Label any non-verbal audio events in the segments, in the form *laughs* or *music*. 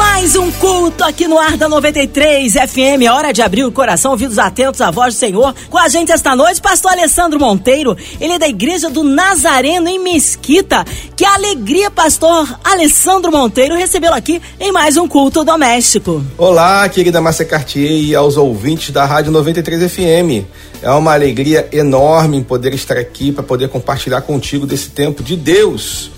Mais um culto aqui no ar da 93 FM. É hora de abrir o coração, ouvidos atentos à voz do Senhor. Com a gente esta noite, pastor Alessandro Monteiro. Ele é da igreja do Nazareno em Mesquita. Que alegria, pastor Alessandro Monteiro, recebê-lo aqui em mais um culto doméstico. Olá, querida Márcia Cartier e aos ouvintes da Rádio 93 FM. É uma alegria enorme poder estar aqui para poder compartilhar contigo desse tempo de Deus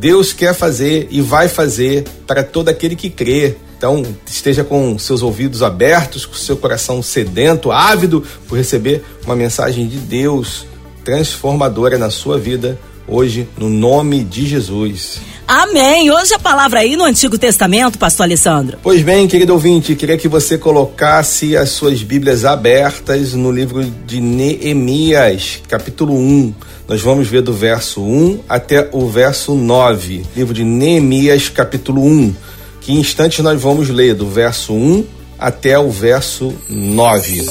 Deus quer fazer e vai fazer para todo aquele que crê. Então, esteja com seus ouvidos abertos, com seu coração sedento, ávido por receber uma mensagem de Deus transformadora na sua vida hoje, no nome de Jesus. Amém. Hoje a palavra aí no Antigo Testamento, pastor Alessandro. Pois bem, querido ouvinte, queria que você colocasse as suas Bíblias abertas no livro de Neemias, capítulo 1. Nós vamos ver do verso 1 até o verso 9. Livro de Neemias, capítulo 1. Que instantes nós vamos ler do verso 1 até o verso 9.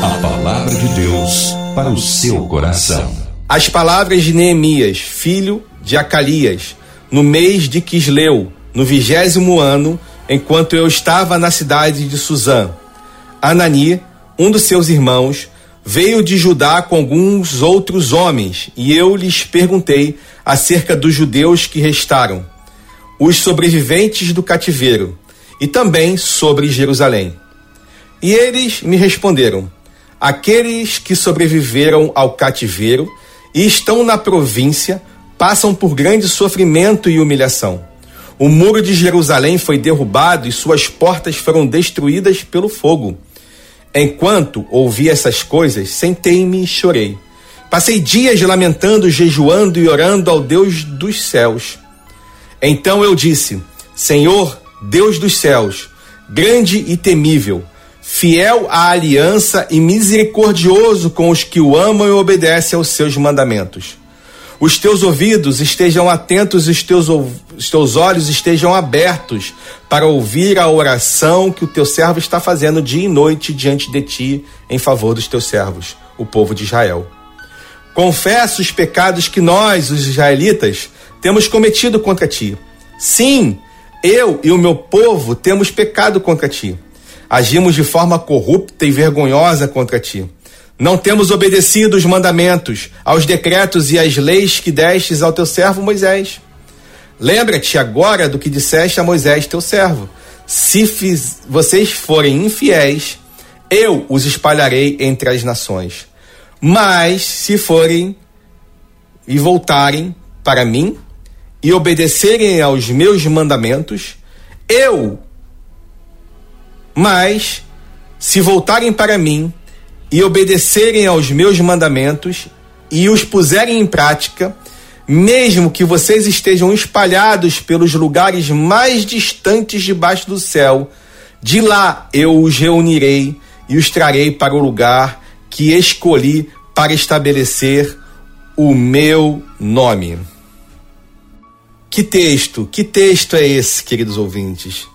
A palavra de Deus para o seu coração. As palavras de Neemias, filho de Acalias, no mês de Quisleu, no vigésimo ano, enquanto eu estava na cidade de Suzã. Anani, um dos seus irmãos, veio de Judá com alguns outros homens, e eu lhes perguntei acerca dos judeus que restaram, os sobreviventes do cativeiro, e também sobre Jerusalém. E eles me responderam: aqueles que sobreviveram ao cativeiro e estão na província passam por grande sofrimento e humilhação. O muro de Jerusalém foi derrubado e suas portas foram destruídas pelo fogo. Enquanto ouvi essas coisas, sentei-me e chorei. Passei dias lamentando, jejuando e orando ao Deus dos céus. Então eu disse: Senhor, Deus dos céus, grande e temível, fiel à aliança e misericordioso com os que o amam e obedecem aos seus mandamentos. Os teus ouvidos estejam atentos os teus, os teus olhos estejam abertos para ouvir a oração que o teu servo está fazendo dia e noite diante de ti em favor dos teus servos, o povo de Israel. Confesso os pecados que nós, os israelitas, temos cometido contra ti. Sim, eu e o meu povo temos pecado contra ti. Agimos de forma corrupta e vergonhosa contra ti não temos obedecido os mandamentos, aos decretos e às leis que destes ao teu servo Moisés. Lembra-te agora do que disseste a Moisés, teu servo. Se fiz, vocês forem infiéis, eu os espalharei entre as nações. Mas se forem e voltarem para mim e obedecerem aos meus mandamentos, eu, mas se voltarem para mim e obedecerem aos meus mandamentos e os puserem em prática, mesmo que vocês estejam espalhados pelos lugares mais distantes debaixo do céu, de lá eu os reunirei e os trarei para o lugar que escolhi para estabelecer o meu nome. Que texto, que texto é esse, queridos ouvintes?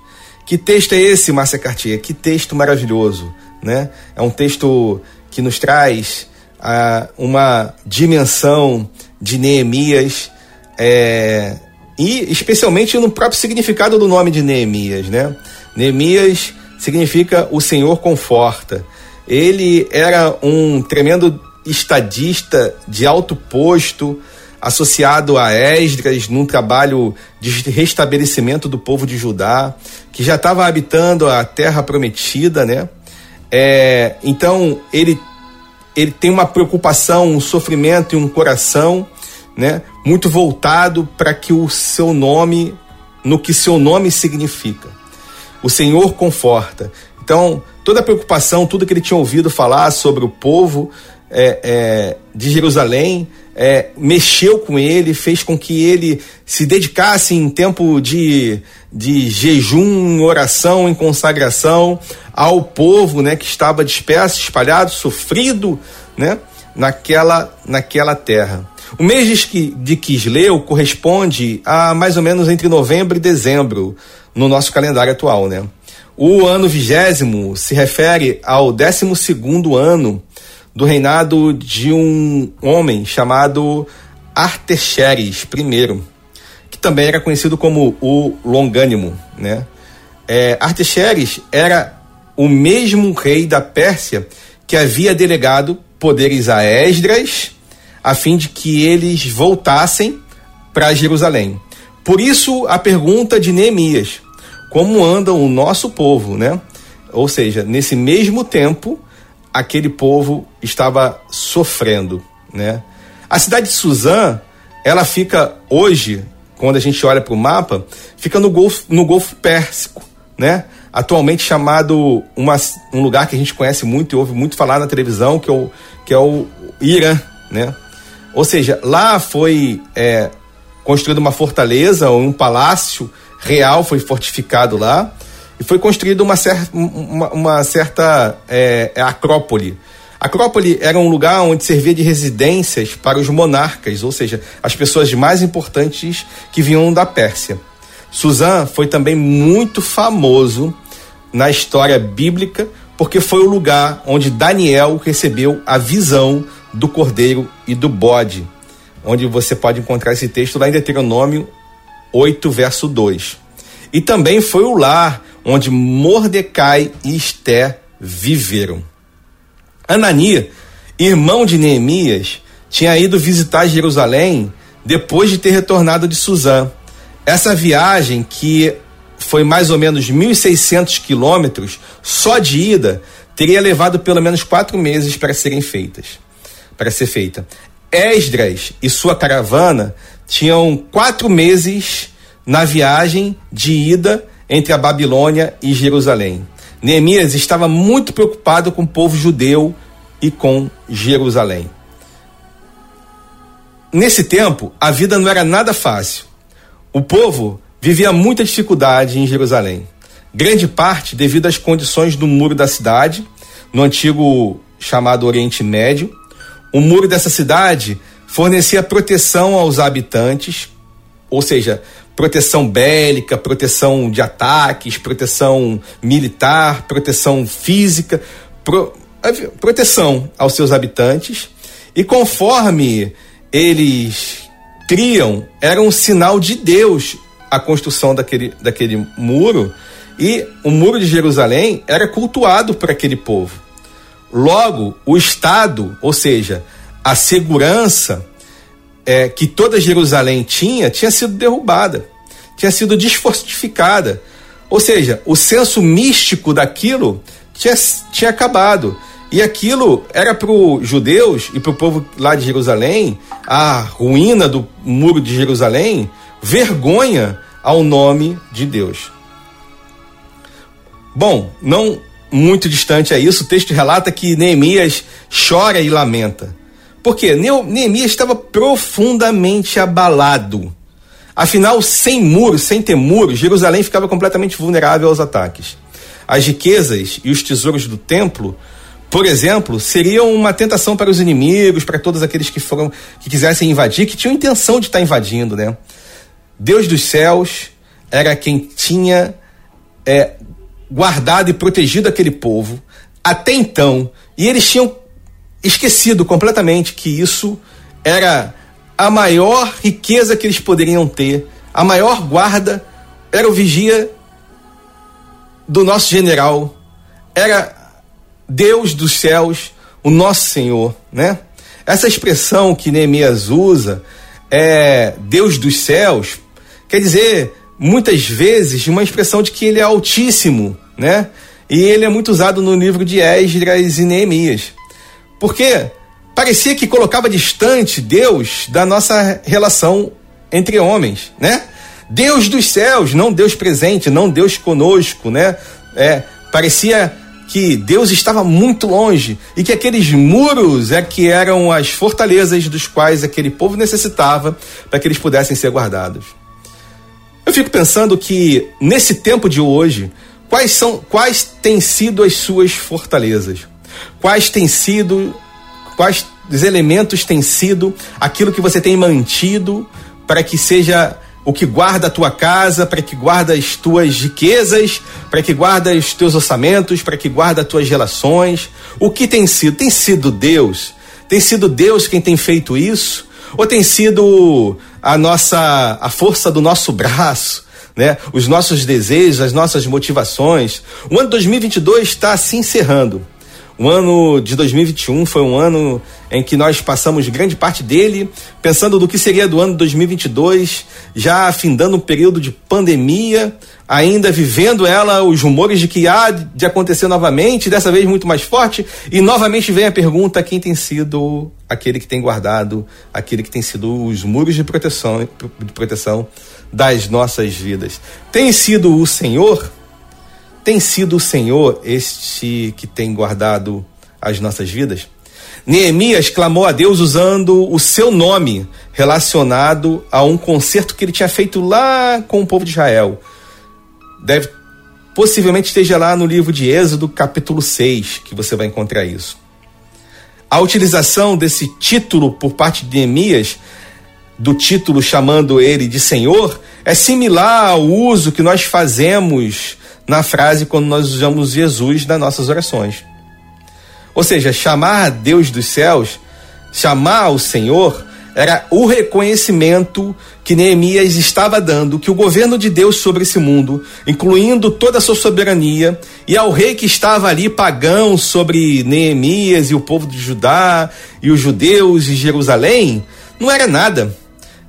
Que texto é esse, Márcia Cartier? Que texto maravilhoso né? É um texto que nos traz ah, uma dimensão de Neemias é, e especialmente no próprio significado do nome de Neemias, né? Neemias significa o Senhor conforta. Ele era um tremendo estadista de alto posto, associado a Esdras num trabalho de restabelecimento do povo de Judá, que já estava habitando a terra prometida, né? É, então ele ele tem uma preocupação, um sofrimento e um coração, né, muito voltado para que o seu nome, no que seu nome significa. O Senhor conforta. Então, toda a preocupação, tudo que ele tinha ouvido falar sobre o povo é, é, de Jerusalém, é, mexeu com ele, fez com que ele se dedicasse em tempo de, de jejum, oração, em consagração ao povo, né, que estava disperso, espalhado, sofrido, né, naquela, naquela terra. O mês de, de Quisleu corresponde a mais ou menos entre novembro e dezembro no nosso calendário atual, né? O ano vigésimo se refere ao décimo segundo ano do reinado de um homem chamado Artaxerxes I, que também era conhecido como o Longânimo, né? É, Artaxerxes era o mesmo rei da Pérsia que havia delegado poderes a Esdras a fim de que eles voltassem para Jerusalém. Por isso a pergunta de Neemias: como anda o nosso povo, né? Ou seja, nesse mesmo tempo, aquele povo estava sofrendo, né? A cidade de Suzã, ela fica hoje, quando a gente olha para o mapa, fica no Golfo, no Golfo Pérsico, né? Atualmente chamado uma, um lugar que a gente conhece muito e ouve muito falar na televisão, que é o, que é o Irã, né? Ou seja, lá foi é, construída uma fortaleza, um palácio real foi fortificado lá e foi construída uma, cer uma, uma certa é, é, acrópole. Acrópole era um lugar onde servia de residências para os monarcas, ou seja, as pessoas mais importantes que vinham da Pérsia. Suzã foi também muito famoso na história bíblica porque foi o lugar onde Daniel recebeu a visão do cordeiro e do bode, onde você pode encontrar esse texto lá em Deuteronômio 8, verso 2. E também foi o lar onde Mordecai e Esté viveram. Anania, irmão de Neemias, tinha ido visitar Jerusalém depois de ter retornado de Suzã. Essa viagem, que foi mais ou menos 1.600 quilômetros, só de ida, teria levado pelo menos quatro meses para serem feitas, para ser feita. Esdras e sua caravana tinham quatro meses na viagem de ida entre a Babilônia e Jerusalém. Neemias estava muito preocupado com o povo judeu e com Jerusalém. Nesse tempo, a vida não era nada fácil. O povo vivia muita dificuldade em Jerusalém. Grande parte devido às condições do muro da cidade, no antigo chamado Oriente Médio. O muro dessa cidade fornecia proteção aos habitantes, ou seja, proteção bélica, proteção de ataques, proteção militar, proteção física, pro, proteção aos seus habitantes. E conforme eles criam, era um sinal de Deus a construção daquele, daquele muro. E o muro de Jerusalém era cultuado por aquele povo. Logo, o Estado, ou seja, a segurança é, que toda Jerusalém tinha, tinha sido derrubada, tinha sido desfortificada. Ou seja, o senso místico daquilo tinha, tinha acabado. E aquilo era para os judeus e para o povo lá de Jerusalém, a ruína do muro de Jerusalém, vergonha ao nome de Deus. Bom, não muito distante a isso, o texto relata que Neemias chora e lamenta. Porque Neemias estava profundamente abalado. Afinal, sem muros, sem ter muros, Jerusalém ficava completamente vulnerável aos ataques. As riquezas e os tesouros do templo, por exemplo, seriam uma tentação para os inimigos, para todos aqueles que foram que quisessem invadir, que tinham intenção de estar invadindo, né? Deus dos céus era quem tinha é, guardado e protegido aquele povo até então, e eles tinham esquecido completamente que isso era a maior riqueza que eles poderiam ter, a maior guarda era o vigia do nosso general, era Deus dos céus, o nosso Senhor, né? Essa expressão que Neemias usa, é Deus dos céus, quer dizer, muitas vezes, uma expressão de que ele é altíssimo, né? E ele é muito usado no livro de Esdras e Neemias. Porque parecia que colocava distante Deus da nossa relação entre homens, né? Deus dos céus, não Deus presente, não Deus conosco, né? É, parecia que Deus estava muito longe e que aqueles muros é que eram as fortalezas dos quais aquele povo necessitava para que eles pudessem ser guardados. Eu fico pensando que nesse tempo de hoje, quais são quais têm sido as suas fortalezas? Quais têm sido, quais elementos têm sido aquilo que você tem mantido para que seja o que guarda a tua casa, para que guarda as tuas riquezas, para que guarda os teus orçamentos, para que guarda as tuas relações. O que tem sido? Tem sido Deus? Tem sido Deus quem tem feito isso? Ou tem sido a nossa a força do nosso braço, né? Os nossos desejos, as nossas motivações. O ano 2022 está se encerrando. O ano de 2021 foi um ano em que nós passamos grande parte dele pensando do que seria do ano 2022, já afindando um período de pandemia, ainda vivendo ela os rumores de que há de acontecer novamente, dessa vez muito mais forte, e novamente vem a pergunta: quem tem sido aquele que tem guardado, aquele que tem sido os muros de proteção, de proteção das nossas vidas? Tem sido o Senhor? Tem sido o Senhor este que tem guardado as nossas vidas? Neemias clamou a Deus usando o seu nome relacionado a um concerto que ele tinha feito lá com o povo de Israel. Deve possivelmente esteja lá no livro de Êxodo, capítulo 6, que você vai encontrar isso. A utilização desse título por parte de Neemias, do título chamando ele de Senhor, é similar ao uso que nós fazemos na frase quando nós usamos Jesus nas nossas orações. Ou seja, chamar a Deus dos céus, chamar o Senhor, era o reconhecimento que Neemias estava dando que o governo de Deus sobre esse mundo, incluindo toda a sua soberania, e ao rei que estava ali pagão sobre Neemias e o povo de Judá e os judeus de Jerusalém, não era nada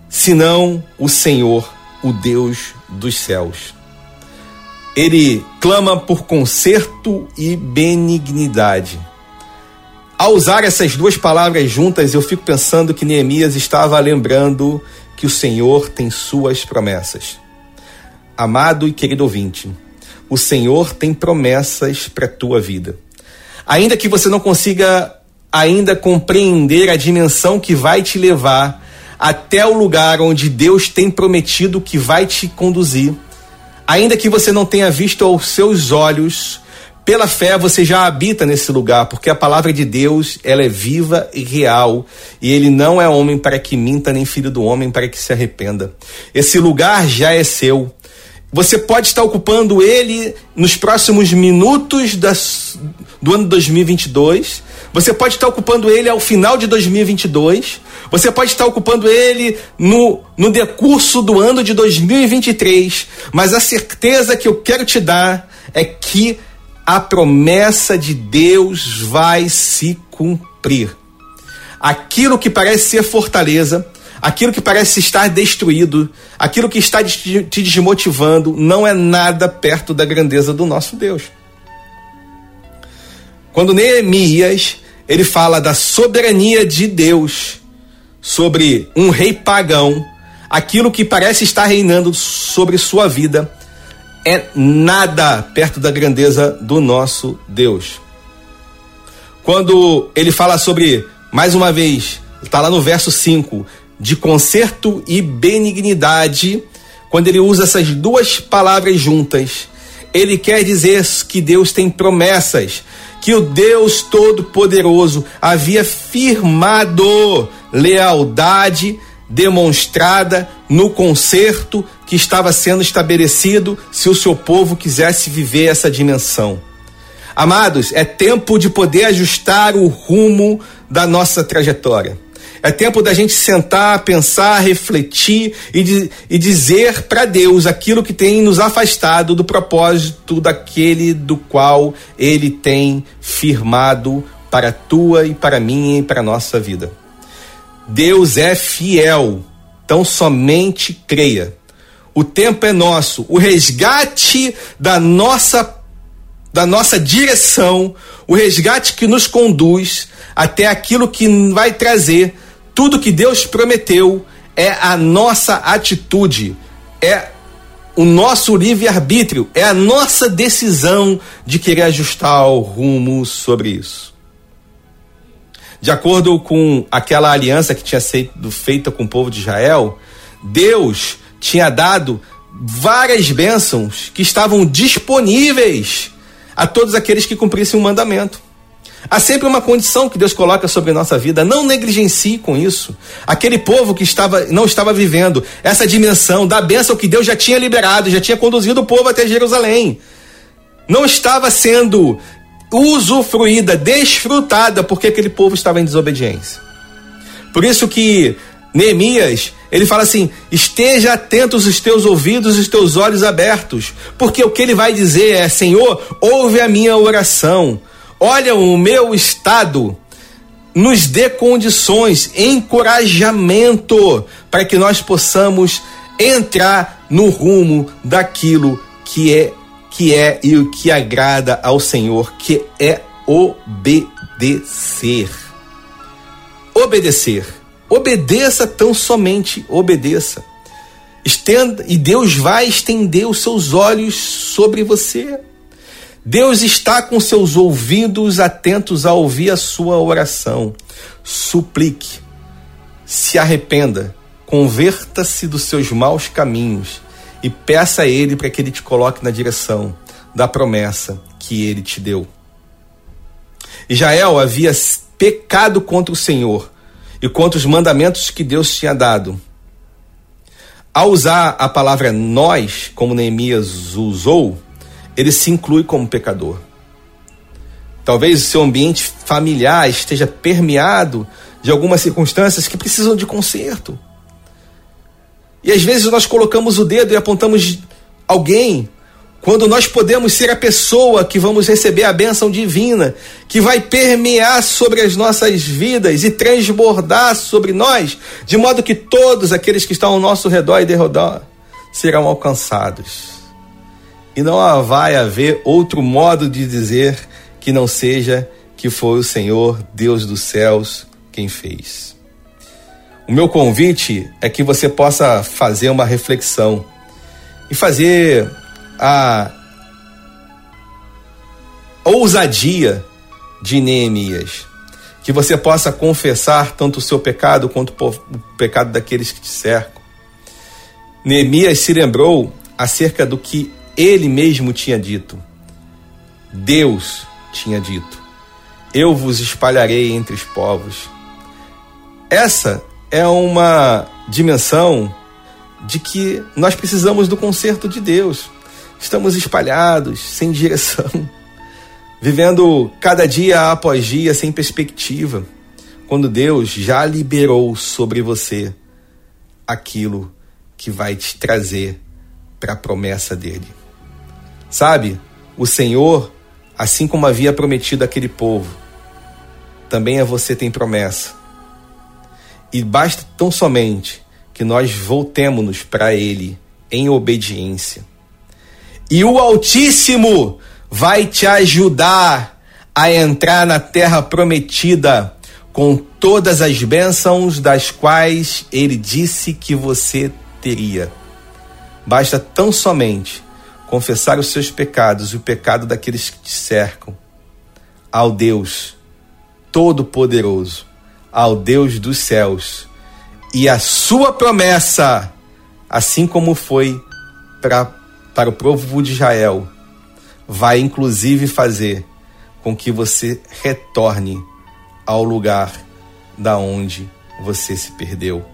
senão o Senhor, o Deus dos céus ele clama por conserto e benignidade. Ao usar essas duas palavras juntas, eu fico pensando que Neemias estava lembrando que o Senhor tem suas promessas. Amado e querido ouvinte, o Senhor tem promessas para a tua vida. Ainda que você não consiga ainda compreender a dimensão que vai te levar até o lugar onde Deus tem prometido que vai te conduzir, Ainda que você não tenha visto aos seus olhos, pela fé você já habita nesse lugar, porque a palavra de Deus, ela é viva e real, e ele não é homem para que minta, nem filho do homem para que se arrependa. Esse lugar já é seu. Você pode estar ocupando ele nos próximos minutos das, do ano 2022. Você pode estar ocupando ele ao final de 2022. Você pode estar ocupando ele no, no decurso do ano de 2023, mas a certeza que eu quero te dar é que a promessa de Deus vai se cumprir. Aquilo que parece ser fortaleza, aquilo que parece estar destruído, aquilo que está te desmotivando, não é nada perto da grandeza do nosso Deus. Quando Neemias ele fala da soberania de Deus, sobre um rei pagão, aquilo que parece estar reinando sobre sua vida é nada perto da grandeza do nosso Deus. Quando ele fala sobre, mais uma vez, está lá no verso 5, de conserto e benignidade, quando ele usa essas duas palavras juntas, ele quer dizer que Deus tem promessas, que o Deus Todo-Poderoso havia firmado lealdade demonstrada no concerto que estava sendo estabelecido se o seu povo quisesse viver essa dimensão. Amados, é tempo de poder ajustar o rumo da nossa trajetória. É tempo da gente sentar, pensar, refletir e, de, e dizer para Deus aquilo que tem nos afastado do propósito daquele do qual Ele tem firmado para a tua e para a minha e para a nossa vida. Deus é fiel, então somente creia. O tempo é nosso, o resgate da nossa da nossa direção, o resgate que nos conduz até aquilo que vai trazer tudo que Deus prometeu é a nossa atitude, é o nosso livre-arbítrio, é a nossa decisão de querer ajustar o rumo sobre isso. De acordo com aquela aliança que tinha sido feita com o povo de Israel, Deus tinha dado várias bênçãos que estavam disponíveis a todos aqueles que cumprissem o mandamento. Há sempre uma condição que Deus coloca sobre a nossa vida. Não negligencie com isso. Aquele povo que estava, não estava vivendo essa dimensão da bênção que Deus já tinha liberado, já tinha conduzido o povo até Jerusalém. Não estava sendo usufruída, desfrutada, porque aquele povo estava em desobediência. Por isso que Neemias, ele fala assim: esteja atentos os teus ouvidos e os teus olhos abertos, porque o que ele vai dizer é: Senhor, ouve a minha oração, olha o meu estado, nos dê condições, encorajamento, para que nós possamos entrar no rumo daquilo que é que é e o que agrada ao Senhor, que é obedecer. Obedecer. Obedeça tão somente, obedeça. Estenda, e Deus vai estender os seus olhos sobre você. Deus está com seus ouvidos atentos a ouvir a sua oração. Suplique, se arrependa, converta-se dos seus maus caminhos e peça a Ele para que Ele te coloque na direção da promessa que Ele te deu. Israel havia pecado contra o Senhor e contra os mandamentos que Deus tinha dado. Ao usar a palavra nós, como Neemias usou, ele se inclui como pecador. Talvez o seu ambiente familiar esteja permeado de algumas circunstâncias que precisam de conserto. E às vezes nós colocamos o dedo e apontamos alguém, quando nós podemos ser a pessoa que vamos receber a bênção divina, que vai permear sobre as nossas vidas e transbordar sobre nós, de modo que todos aqueles que estão ao nosso redor e derredor serão alcançados. E não vai haver outro modo de dizer que não seja que foi o Senhor, Deus dos céus, quem fez. O meu convite é que você possa fazer uma reflexão e fazer a ousadia de Neemias. Que você possa confessar tanto o seu pecado quanto o pecado daqueles que te cercam. Neemias se lembrou acerca do que ele mesmo tinha dito. Deus tinha dito: Eu vos espalharei entre os povos. Essa é uma dimensão de que nós precisamos do conserto de Deus. Estamos espalhados, sem direção, *laughs* vivendo cada dia após dia sem perspectiva, quando Deus já liberou sobre você aquilo que vai te trazer para a promessa dele. Sabe, o Senhor, assim como havia prometido àquele povo, também a você tem promessa. E basta tão somente que nós voltemos-nos para Ele em obediência. E o Altíssimo vai te ajudar a entrar na terra prometida com todas as bênçãos das quais Ele disse que você teria. Basta tão somente confessar os seus pecados e o pecado daqueles que te cercam ao Deus Todo-Poderoso, ao Deus dos céus. E a sua promessa, assim como foi pra, para o povo de Israel, vai inclusive fazer com que você retorne ao lugar da onde você se perdeu,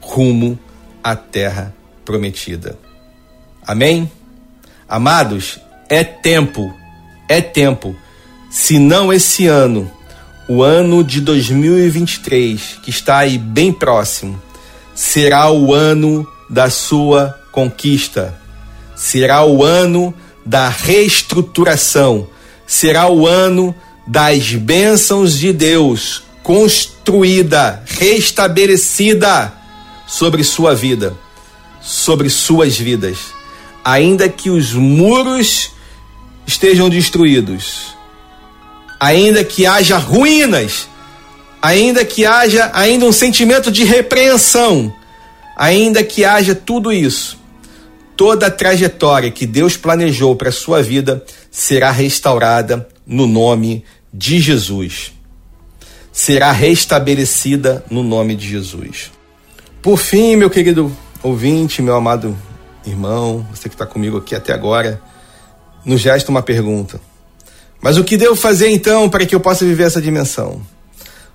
rumo à terra prometida. Amém? Amados, é tempo, é tempo. Se não esse ano, o ano de 2023, que está aí bem próximo, será o ano da sua conquista, será o ano da reestruturação, será o ano das bênçãos de Deus construída, restabelecida sobre sua vida, sobre suas vidas ainda que os muros estejam destruídos, ainda que haja ruínas, ainda que haja ainda um sentimento de repreensão, ainda que haja tudo isso, toda a trajetória que Deus planejou para a sua vida será restaurada no nome de Jesus. Será restabelecida no nome de Jesus. Por fim, meu querido ouvinte, meu amado irmão, você que está comigo aqui até agora, nos gesta uma pergunta. Mas o que devo fazer então para que eu possa viver essa dimensão?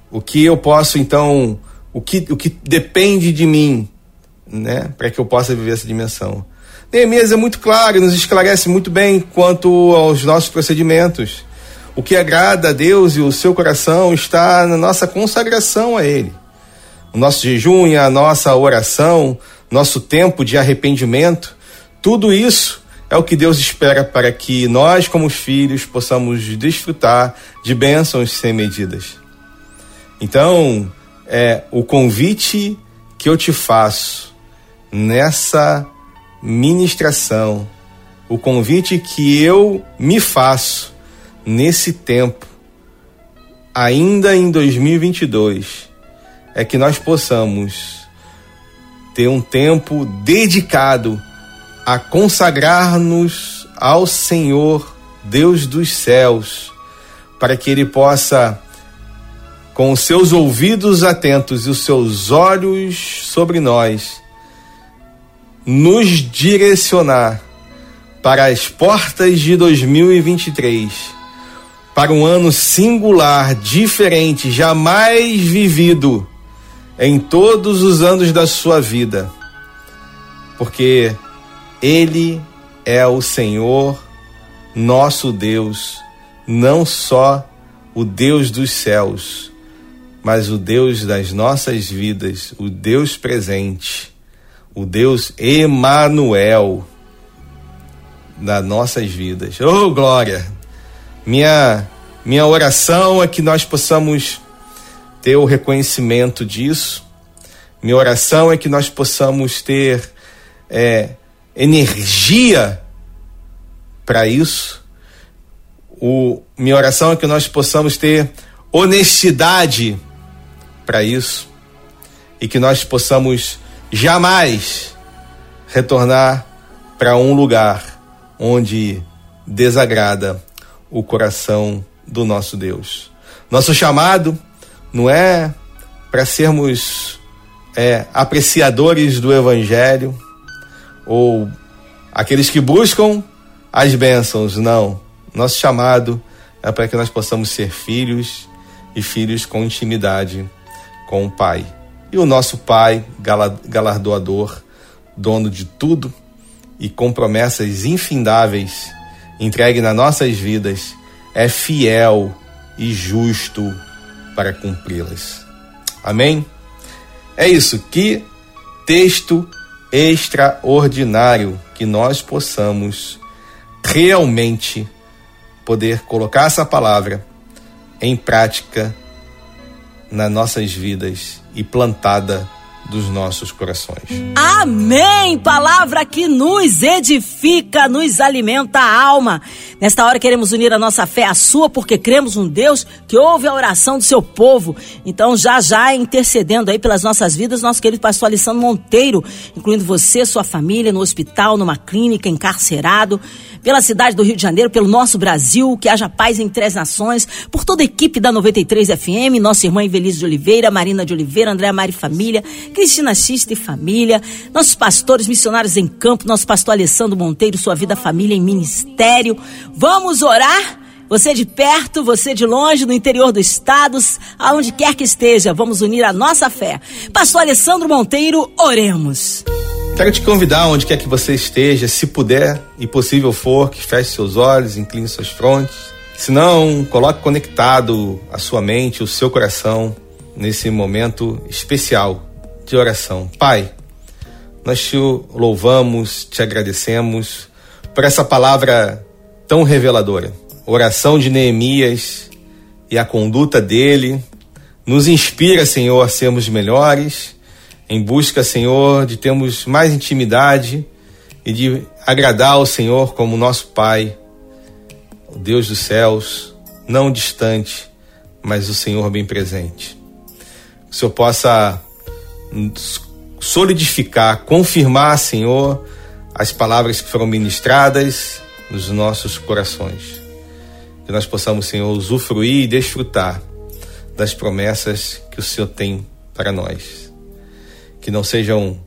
O que eu posso então, o que, o que depende de mim, né, para que eu possa viver essa dimensão? Neemias é muito claro, nos esclarece muito bem quanto aos nossos procedimentos. O que agrada a Deus e o seu coração está na nossa consagração a Ele. O nosso jejum e a nossa oração, nosso tempo de arrependimento, tudo isso é o que Deus espera para que nós, como filhos, possamos desfrutar de bênçãos sem medidas. Então, é o convite que eu te faço nessa ministração, o convite que eu me faço nesse tempo, ainda em 2022, é que nós possamos ter um tempo dedicado a consagrar-nos ao Senhor, Deus dos céus, para que Ele possa, com os seus ouvidos atentos e os seus olhos sobre nós, nos direcionar para as portas de 2023, para um ano singular, diferente, jamais vivido em todos os anos da sua vida. Porque ele é o Senhor, nosso Deus, não só o Deus dos céus, mas o Deus das nossas vidas, o Deus presente, o Deus Emanuel das nossas vidas. Oh, glória! Minha minha oração é que nós possamos ter o reconhecimento disso. Minha oração é que nós possamos ter é, energia para isso. O, minha oração é que nós possamos ter honestidade para isso e que nós possamos jamais retornar para um lugar onde desagrada o coração do nosso Deus. Nosso chamado não é para sermos é, apreciadores do Evangelho, ou aqueles que buscam as bênçãos. Não. Nosso chamado é para que nós possamos ser filhos e filhos com intimidade com o Pai. E o nosso Pai, galardoador, dono de tudo e com promessas infindáveis entregue nas nossas vidas, é fiel e justo para cumpri-las. Amém? É isso. Que texto extraordinário que nós possamos realmente poder colocar essa palavra em prática nas nossas vidas e plantada dos nossos corações. Amém! Palavra que nos edifica, nos alimenta a alma. Nesta hora queremos unir a nossa fé à sua, porque cremos um Deus que ouve a oração do seu povo. Então, já já intercedendo aí pelas nossas vidas, nosso querido pastor Alessandro Monteiro, incluindo você, sua família, no hospital, numa clínica, encarcerado pela cidade do Rio de Janeiro, pelo nosso Brasil, que haja paz em três nações, por toda a equipe da 93 FM, nossa irmã Evelise de Oliveira, Marina de Oliveira, André Mari Família, Cristina Xista e Família, nossos pastores missionários em campo, nosso pastor Alessandro Monteiro, sua vida, família em ministério. Vamos orar? Você de perto, você de longe, no interior dos estados, aonde quer que esteja, vamos unir a nossa fé. Pastor Alessandro Monteiro, oremos. Quero te convidar, onde quer que você esteja, se puder e possível for, que feche seus olhos, incline suas frontes. Se não, coloque conectado a sua mente, o seu coração nesse momento especial de oração. Pai, nós te louvamos, te agradecemos por essa palavra tão reveladora. Oração de Neemias e a conduta dele nos inspira, Senhor, a sermos melhores em busca, Senhor, de termos mais intimidade e de agradar ao Senhor como nosso Pai, o Deus dos céus, não distante, mas o Senhor bem presente. Que o Senhor possa solidificar, confirmar, Senhor, as palavras que foram ministradas nos nossos corações. Que nós possamos, Senhor, usufruir e desfrutar das promessas que o Senhor tem para nós que não sejam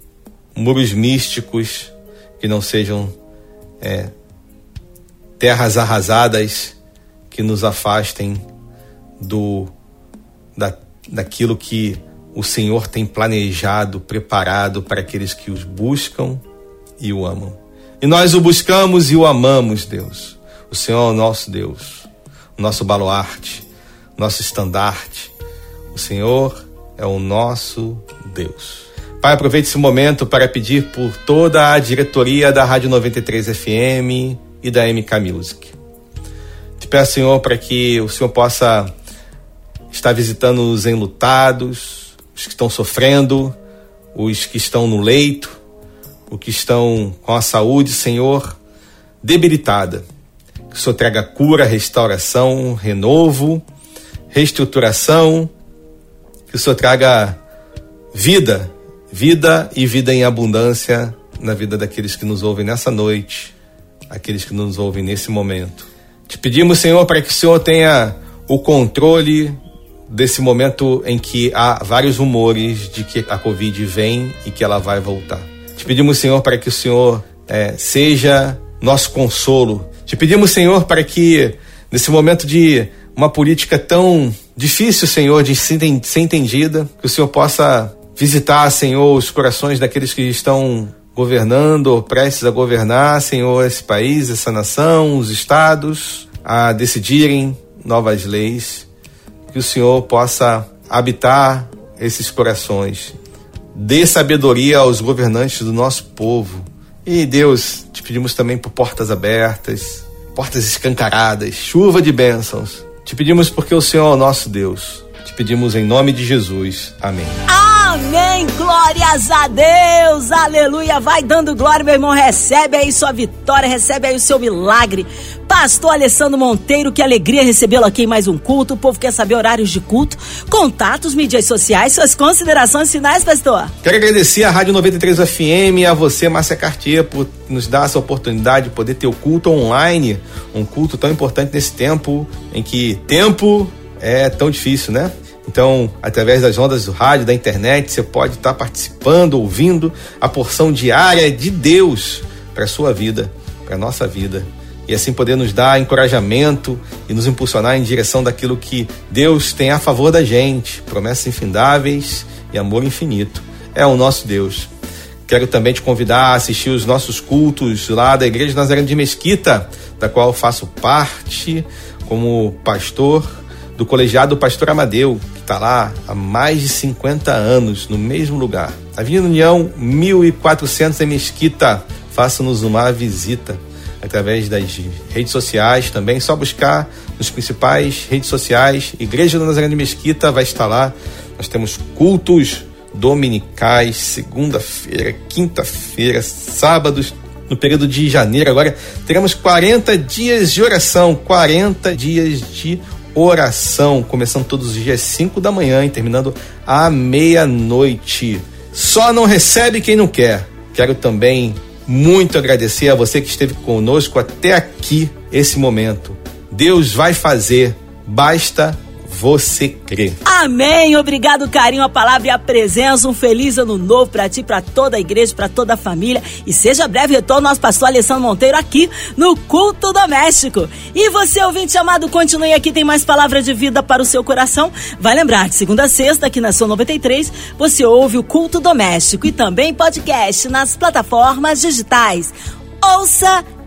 muros místicos, que não sejam é, terras arrasadas, que nos afastem do da, daquilo que o Senhor tem planejado, preparado para aqueles que os buscam e o amam. E nós o buscamos e o amamos, Deus. O Senhor é o nosso Deus, o nosso baluarte, nosso estandarte. O Senhor é o nosso Deus. Pai, aproveite esse momento para pedir por toda a diretoria da Rádio 93 FM e da MK Music. Te peço, Senhor, para que o Senhor possa estar visitando os enlutados, os que estão sofrendo, os que estão no leito, os que estão com a saúde, Senhor, debilitada. Que o Senhor traga cura, restauração, renovo, reestruturação, que o Senhor traga vida vida e vida em abundância na vida daqueles que nos ouvem nessa noite, aqueles que nos ouvem nesse momento. Te pedimos, Senhor, para que o Senhor tenha o controle desse momento em que há vários rumores de que a Covid vem e que ela vai voltar. Te pedimos, Senhor, para que o Senhor é, seja nosso consolo. Te pedimos, Senhor, para que nesse momento de uma política tão difícil, Senhor, de ser entendida, que o Senhor possa visitar, Senhor, os corações daqueles que estão governando ou prestes a governar, Senhor, esse país, essa nação, os estados, a decidirem novas leis, que o Senhor possa habitar esses corações. Dê sabedoria aos governantes do nosso povo. E Deus, te pedimos também por portas abertas, portas escancaradas, chuva de bênçãos. Te pedimos porque o Senhor é o nosso Deus. Te pedimos em nome de Jesus. Amém. Amém. Glórias a Deus. Aleluia. Vai dando glória, meu irmão. Recebe aí sua vitória, recebe aí o seu milagre. Pastor Alessandro Monteiro, que alegria recebê-lo aqui em mais um culto. O povo quer saber horários de culto, contatos, mídias sociais, suas considerações finais, pastor. Quero agradecer a Rádio 93 FM a você, Márcia Cartier, por nos dar essa oportunidade de poder ter o culto online, um culto tão importante nesse tempo em que tempo é tão difícil, né? Então, através das ondas do rádio, da internet, você pode estar participando, ouvindo a porção diária de Deus para a sua vida, para a nossa vida. E assim poder nos dar encorajamento e nos impulsionar em direção daquilo que Deus tem a favor da gente, promessas infindáveis e amor infinito. É o nosso Deus. Quero também te convidar a assistir os nossos cultos lá da Igreja Nazareno de Mesquita, da qual faço parte como pastor do colegiado Pastor Amadeu, está lá há mais de 50 anos, no mesmo lugar. Avenida União 1400 em Mesquita. Faça-nos uma visita através das redes sociais também. Só buscar nos principais redes sociais. Igreja do Nazareno de Mesquita vai estar lá. Nós temos cultos dominicais, segunda-feira, quinta-feira, sábados, no período de janeiro. Agora teremos 40 dias de oração, 40 dias de oração, começando todos os dias 5 da manhã e terminando à meia-noite. Só não recebe quem não quer. Quero também muito agradecer a você que esteve conosco até aqui, esse momento. Deus vai fazer, basta você crê. Amém. Obrigado, carinho, a palavra e a presença. Um feliz ano novo para ti, para toda a igreja, para toda a família. E seja breve retorno nosso pastor Alessandro Monteiro aqui no Culto Doméstico. E você, ouvinte amado, continue aqui, tem mais palavra de vida para o seu coração. Vai lembrar, de segunda a sexta, aqui na sua 93, você ouve o Culto Doméstico e também podcast nas plataformas digitais. Ouça